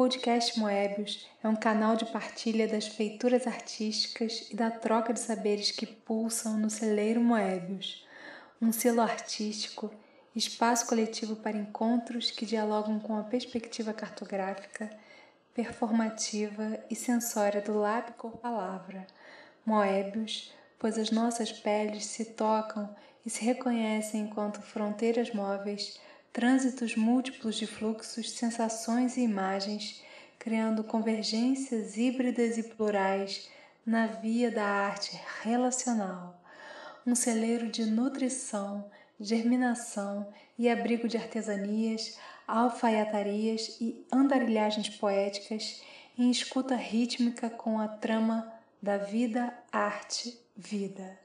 podcast Moebius é um canal de partilha das feituras artísticas e da troca de saberes que pulsam no celeiro Moebius, um selo artístico, espaço coletivo para encontros que dialogam com a perspectiva cartográfica, performativa e sensória do lábio cor palavra, Moebius, pois as nossas peles se tocam e se reconhecem enquanto fronteiras móveis trânsitos múltiplos de fluxos, sensações e imagens, criando convergências híbridas e plurais na via da arte relacional, um celeiro de nutrição, germinação e abrigo de artesanias, alfaiatarias e andarilhagens poéticas em escuta rítmica com a trama da vida, arte, vida.